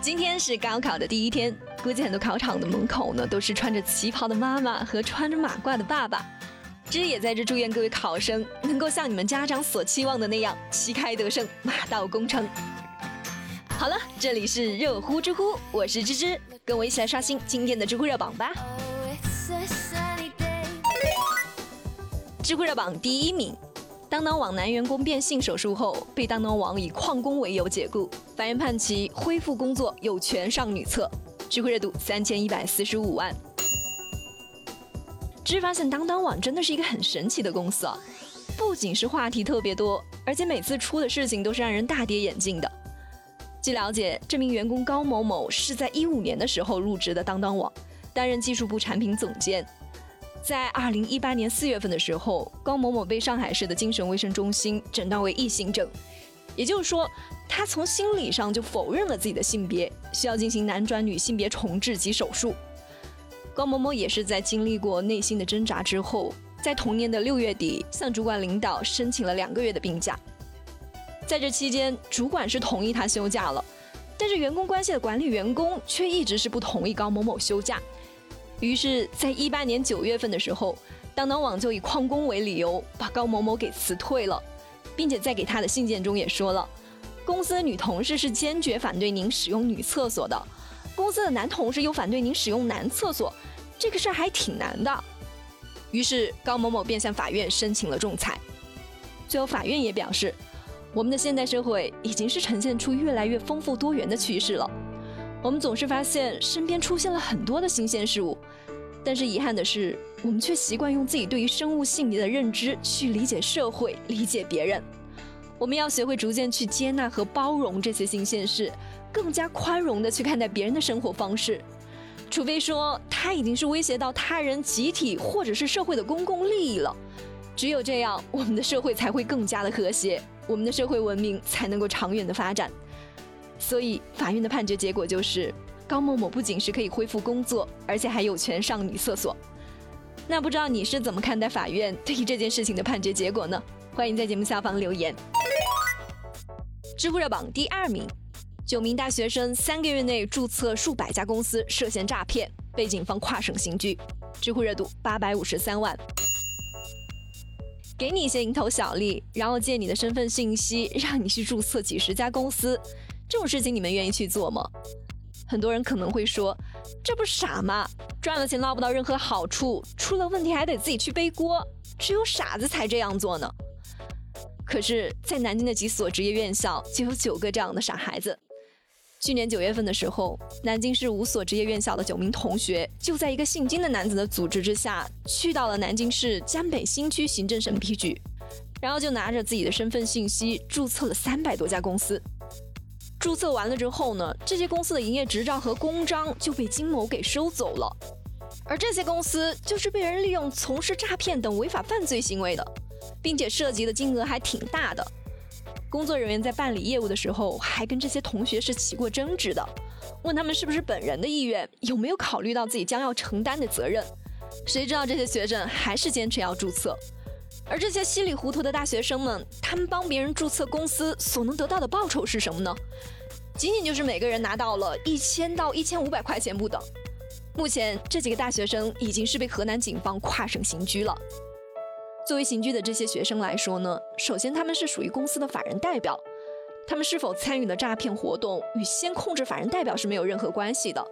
今天是高考的第一天，估计很多考场的门口呢都是穿着旗袍的妈妈和穿着马褂的爸爸。芝也在这祝愿各位考生能够像你们家长所期望的那样旗开得胜，马到功成。好了，这里是热乎知乎，我是芝芝，跟我一起来刷新今天的知乎热榜吧。知乎热榜第一名。当当网男员工变性手术后，被当当网以旷工为由解雇，法院判其恢复工作有权上女厕。知乎热度三千一百四十五万。只发现当当网真的是一个很神奇的公司啊！不仅是话题特别多，而且每次出的事情都是让人大跌眼镜的。据了解，这名员工高某某是在一五年的时候入职的当当网，担任技术部产品总监。在二零一八年四月份的时候，高某某被上海市的精神卫生中心诊断为异性症，也就是说，他从心理上就否认了自己的性别，需要进行男转女性别重置及手术。高某某也是在经历过内心的挣扎之后，在同年的六月底向主管领导申请了两个月的病假。在这期间，主管是同意他休假了，但是员工关系的管理员工却一直是不同意高某某休假。于是，在一八年九月份的时候，当当网就以旷工为理由把高某某给辞退了，并且在给他的信件中也说了，公司的女同事是坚决反对您使用女厕所的，公司的男同事又反对您使用男厕所，这个事儿还挺难的。于是高某某便向法院申请了仲裁，最后法院也表示，我们的现代社会已经是呈现出越来越丰富多元的趋势了。我们总是发现身边出现了很多的新鲜事物，但是遗憾的是，我们却习惯用自己对于生物性别的认知去理解社会、理解别人。我们要学会逐渐去接纳和包容这些新鲜事，更加宽容地去看待别人的生活方式。除非说他已经是威胁到他人、集体或者是社会的公共利益了，只有这样，我们的社会才会更加的和谐，我们的社会文明才能够长远的发展。所以，法院的判决结果就是，高某某不仅是可以恢复工作，而且还有权上女厕所。那不知道你是怎么看待法院对于这件事情的判决结果呢？欢迎在节目下方留言。知乎热榜第二名，九名大学生三个月内注册数百家公司涉嫌诈骗，被警方跨省刑拘。知乎热度八百五十三万。给你一些蝇头小利，然后借你的身份信息，让你去注册几十家公司。这种事情你们愿意去做吗？很多人可能会说，这不傻吗？赚了钱捞不到任何好处，出了问题还得自己去背锅，只有傻子才这样做呢。可是，在南京的几所职业院校就有九个这样的傻孩子。去年九月份的时候，南京市五所职业院校的九名同学就在一个姓金的男子的组织之下，去到了南京市江北新区行政审批局，然后就拿着自己的身份信息注册了三百多家公司。注册完了之后呢，这些公司的营业执照和公章就被金某给收走了，而这些公司就是被人利用从事诈骗等违法犯罪行为的，并且涉及的金额还挺大的。工作人员在办理业务的时候，还跟这些同学是起过争执的，问他们是不是本人的意愿，有没有考虑到自己将要承担的责任。谁知道这些学生还是坚持要注册。而这些稀里糊涂的大学生们，他们帮别人注册公司所能得到的报酬是什么呢？仅仅就是每个人拿到了一千到一千五百块钱不等。目前这几个大学生已经是被河南警方跨省刑拘了。作为刑拘的这些学生来说呢，首先他们是属于公司的法人代表，他们是否参与了诈骗活动与先控制法人代表是没有任何关系的。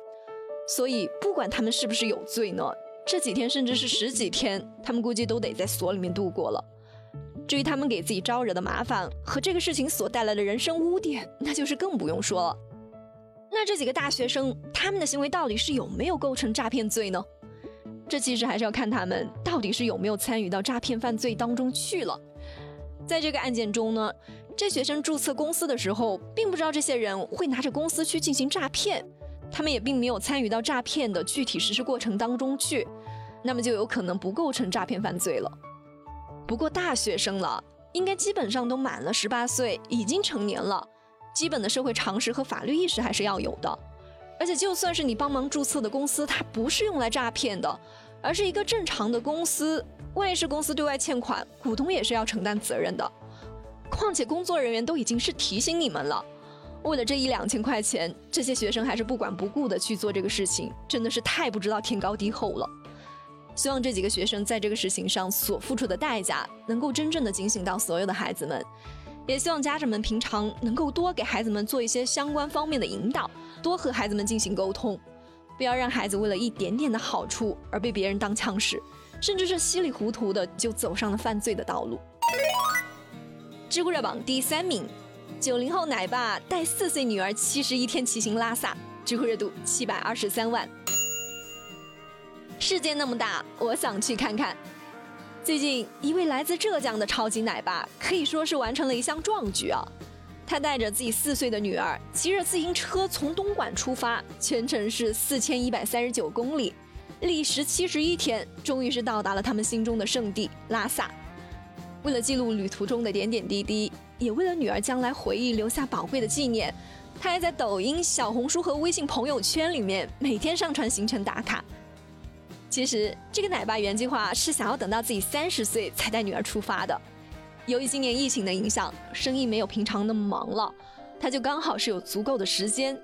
所以不管他们是不是有罪呢？这几天甚至是十几天，他们估计都得在所里面度过了。至于他们给自己招惹的麻烦和这个事情所带来的人生污点，那就是更不用说了。那这几个大学生，他们的行为到底是有没有构成诈骗罪呢？这其实还是要看他们到底是有没有参与到诈骗犯罪当中去了。在这个案件中呢，这学生注册公司的时候，并不知道这些人会拿着公司去进行诈骗。他们也并没有参与到诈骗的具体实施过程当中去，那么就有可能不构成诈骗犯罪了。不过大学生了，应该基本上都满了十八岁，已经成年了，基本的社会常识和法律意识还是要有的。而且就算是你帮忙注册的公司，它不是用来诈骗的，而是一个正常的公司，万一是公司对外欠款，股东也是要承担责任的。况且工作人员都已经是提醒你们了。为了这一两千块钱，这些学生还是不管不顾的去做这个事情，真的是太不知道天高地厚了。希望这几个学生在这个事情上所付出的代价，能够真正的警醒到所有的孩子们。也希望家长们平常能够多给孩子们做一些相关方面的引导，多和孩子们进行沟通，不要让孩子为了一点点的好处而被别人当枪使，甚至是稀里糊涂的就走上了犯罪的道路。知乎热榜第三名。九零后奶爸带四岁女儿七十一天骑行拉萨，知乎热度七百二十三万。世界那么大，我想去看看。最近，一位来自浙江的超级奶爸可以说是完成了一项壮举啊！他带着自己四岁的女儿，骑着自行车从东莞出发，全程是四千一百三十九公里，历时七十一天，终于是到达了他们心中的圣地拉萨。为了记录旅途中的点点滴滴。也为了女儿将来回忆留下宝贵的纪念，他还在抖音、小红书和微信朋友圈里面每天上传行程打卡。其实这个奶爸原计划是想要等到自己三十岁才带女儿出发的。由于今年疫情的影响，生意没有平常那么忙了，他就刚好是有足够的时间，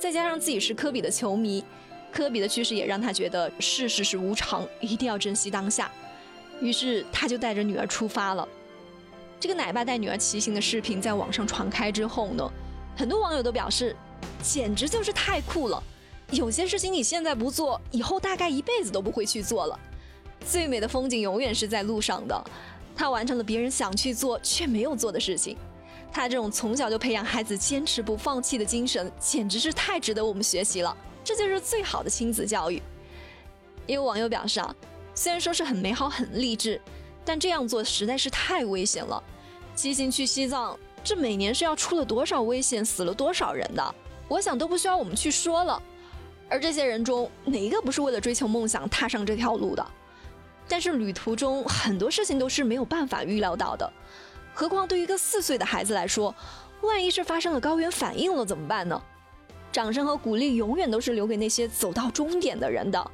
再加上自己是科比的球迷，科比的去世也让他觉得世事是无常，一定要珍惜当下。于是他就带着女儿出发了。这个奶爸带女儿骑行的视频在网上传开之后呢，很多网友都表示，简直就是太酷了。有些事情你现在不做，以后大概一辈子都不会去做了。最美的风景永远是在路上的。他完成了别人想去做却没有做的事情。他这种从小就培养孩子坚持不放弃的精神，简直是太值得我们学习了。这就是最好的亲子教育。也有网友表示啊，虽然说是很美好、很励志，但这样做实在是太危险了。骑行去西藏，这每年是要出了多少危险，死了多少人的？我想都不需要我们去说了。而这些人中，哪一个不是为了追求梦想踏上这条路的？但是旅途中很多事情都是没有办法预料到的，何况对于一个四岁的孩子来说，万一是发生了高原反应了怎么办呢？掌声和鼓励永远都是留给那些走到终点的人的，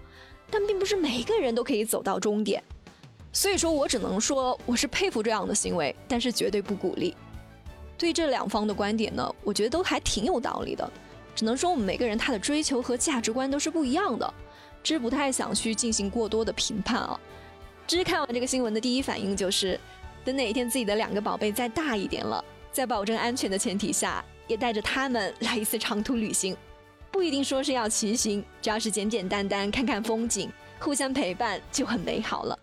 但并不是每一个人都可以走到终点。所以说我只能说我是佩服这样的行为，但是绝对不鼓励。对这两方的观点呢，我觉得都还挺有道理的。只能说我们每个人他的追求和价值观都是不一样的，芝不太想去进行过多的评判啊。芝看完这个新闻的第一反应就是，等哪一天自己的两个宝贝再大一点了，在保证安全的前提下，也带着他们来一次长途旅行。不一定说是要骑行，只要是简简单单看看风景，互相陪伴就很美好了。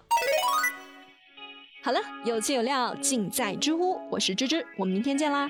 好了，有趣有料尽在知乎，我是芝芝，我们明天见啦。